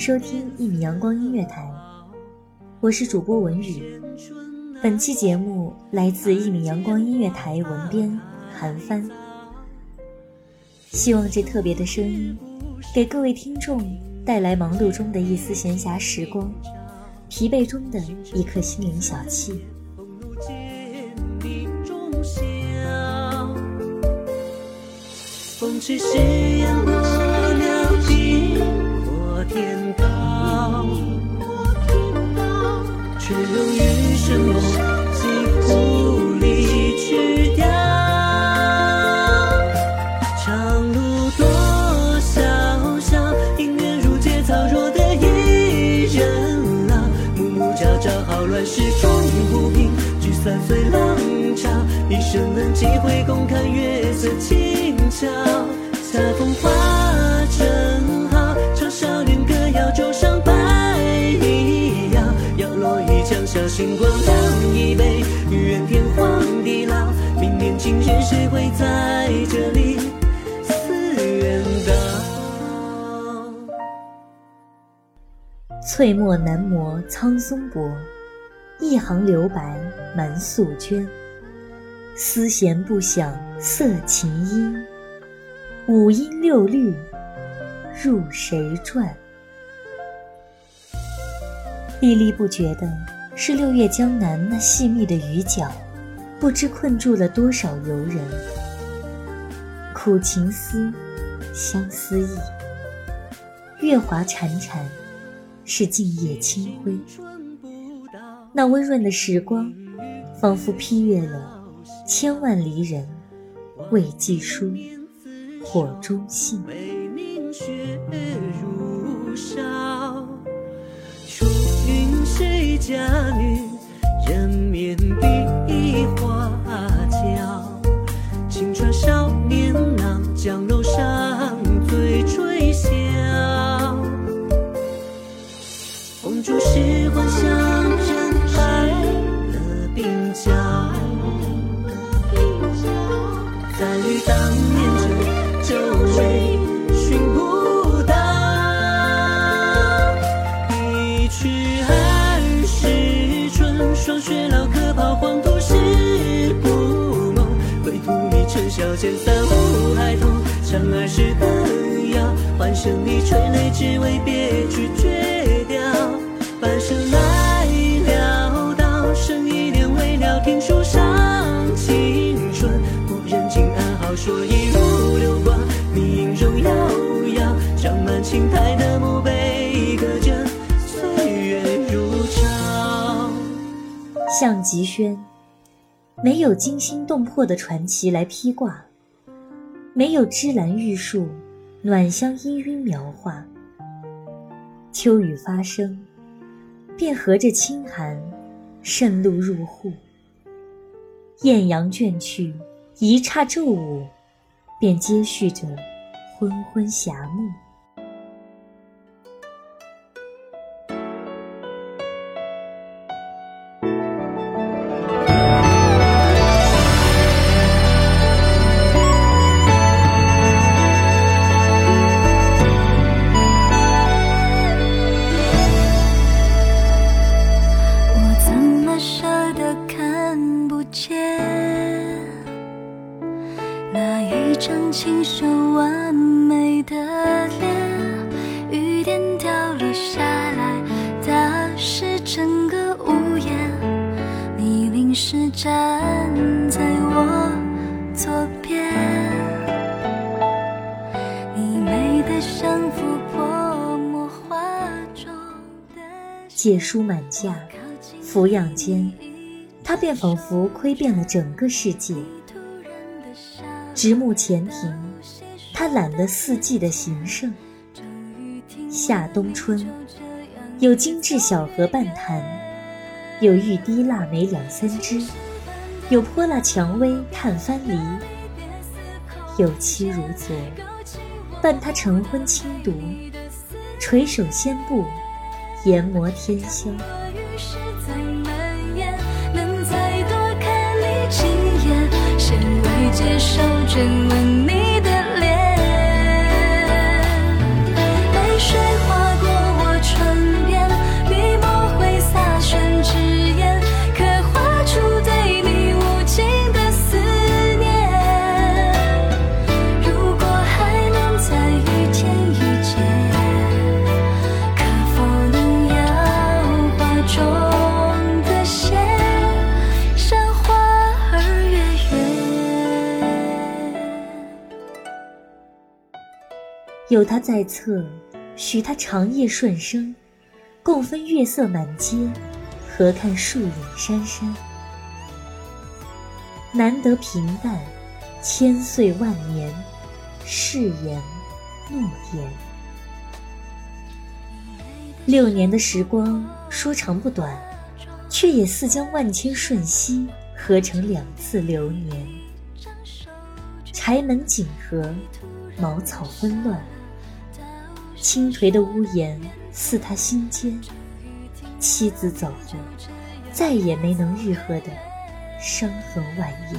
收听一米阳光音乐台，我是主播文宇。本期节目来自一米阳光音乐台文编韩帆，希望这特别的声音给各位听众带来忙碌中的一丝闲暇时光，疲惫中的一颗心灵小憩。风吹誓言天高，却又余生梦几乎离去掉。长路多萧萧，姻缘如芥草，弱得一人老。暮暮朝朝，好乱世风不平，聚散随浪潮。一生能几回，共看月色轻巧。恰逢花星光亮一杯，愿天荒地老。明年今日，谁会在这里思远道？翠墨难磨苍松薄，一行留白满素绢。丝弦不响色琴音，五音六律入谁传？历历不绝的。是六月江南那细密的雨脚，不知困住了多少游人。苦情思，相思意，月华潺潺，是静夜清辉。那温润的时光，仿佛批阅了千万离人未寄书，火中信。佳女，人面比老黄土是故梦，归途里尘嚣间三五孩童，长儿时歌谣，欢声里垂泪，只为别去绝掉。半生来潦倒，剩一念未了，听书上青春，不忍惊叹好，说一如流光，你影容摇摇，长满青苔的墓像极轩，没有惊心动魄的传奇来披挂，没有芝兰玉树，暖香氤氲描画。秋雨发生，便和着清寒，渗露入户。艳阳倦去，一刹骤午，便接续着昏昏霞暮。站在我左边，你美得像幅泼墨画中的。借书满架，抚养间，他便仿佛窥遍了整个世界。直木前庭，他揽了四季的形胜。夏冬春，有精致小荷半坛。有玉滴腊梅两三枝，有泼辣蔷薇看藩篱，有妻如昨，伴他晨昏轻读，垂首仙步，研磨天香。能再多看你几眼，先未接受，真吻你有他在侧，许他长夜顺生，共分月色满街，何看树影珊珊？难得平淡，千岁万年，誓言诺言。六年的时光说长不短，却也似将万千瞬息合成两次流年。柴门紧合，茅草纷乱，倾颓的屋檐似他心间。妻子走后，再也没能愈合的伤痕蜿蜒。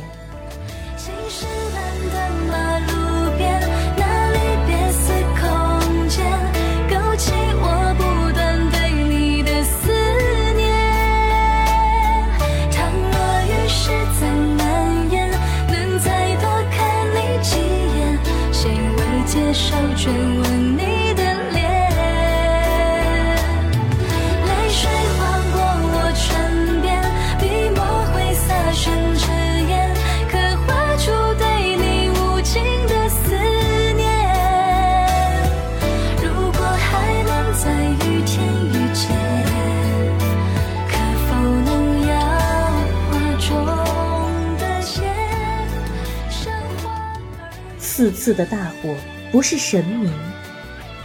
四次的大火不是神明，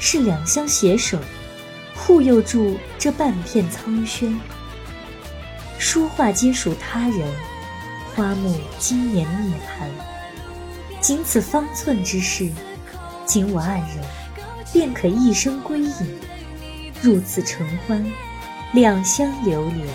是两相携手，护佑住这半片苍轩。书画皆属他人，花木今年涅槃。仅此方寸之事，仅我二人，便可一生归隐。入此尘欢，两相流连。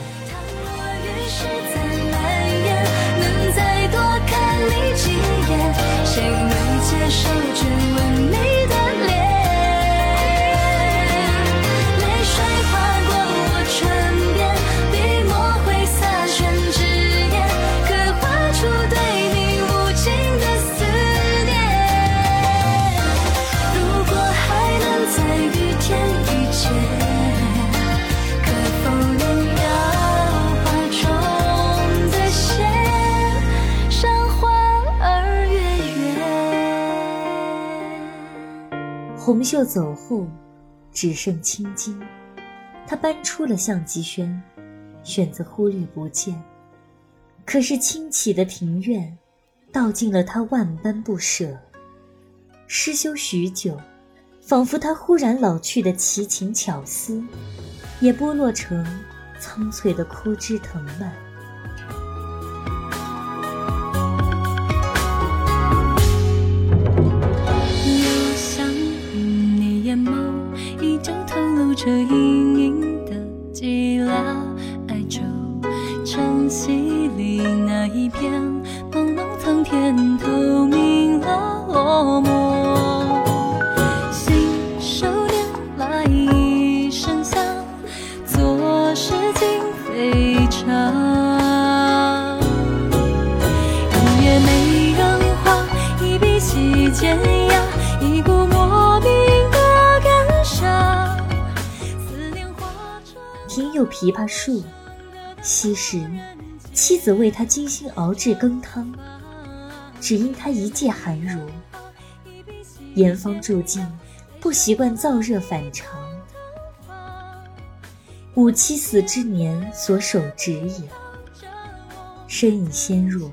红袖走后，只剩青筋。他搬出了相机轩，选择忽略不见。可是清起的庭院，道尽了他万般不舍。失修许久，仿佛他忽然老去的奇情巧思，也剥落成苍翠的枯枝藤蔓。这一枇杷树，昔时妻子为他精心熬制羹汤，只因他一介寒儒，严方住境，不习惯燥热反常。吾妻死之年所手植也，身已纤弱，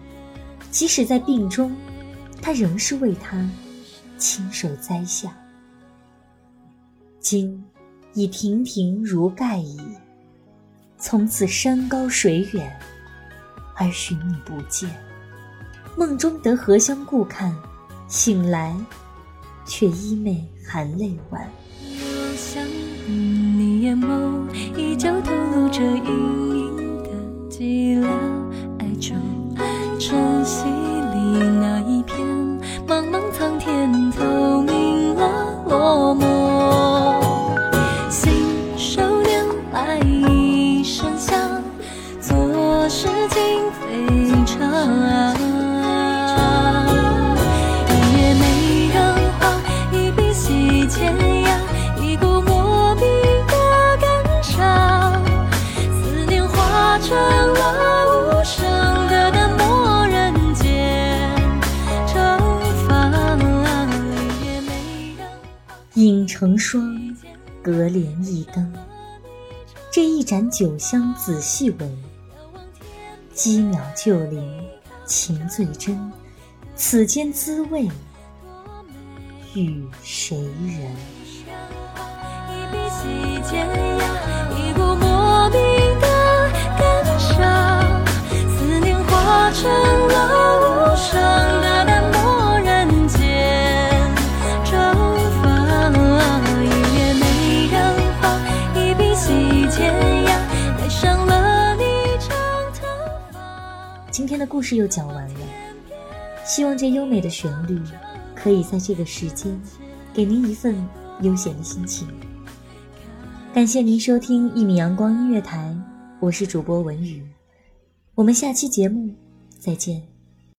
即使在病中，他仍是为他亲手栽下。今已亭亭如盖矣。从此山高水远，而寻你不见。梦中得荷香顾看，醒来却衣袂含泪挽。又想你眼眸，依旧透露着隐隐的寂寥哀愁。晨曦里那一片茫茫成双，隔帘一灯。这一盏酒香仔细闻，鸡鸟旧邻，情最真。此间滋味，与谁人？今天的故事又讲完了，希望这优美的旋律可以在这个时间给您一份悠闲的心情。感谢您收听一米阳光音乐台，我是主播文宇，我们下期节目再见。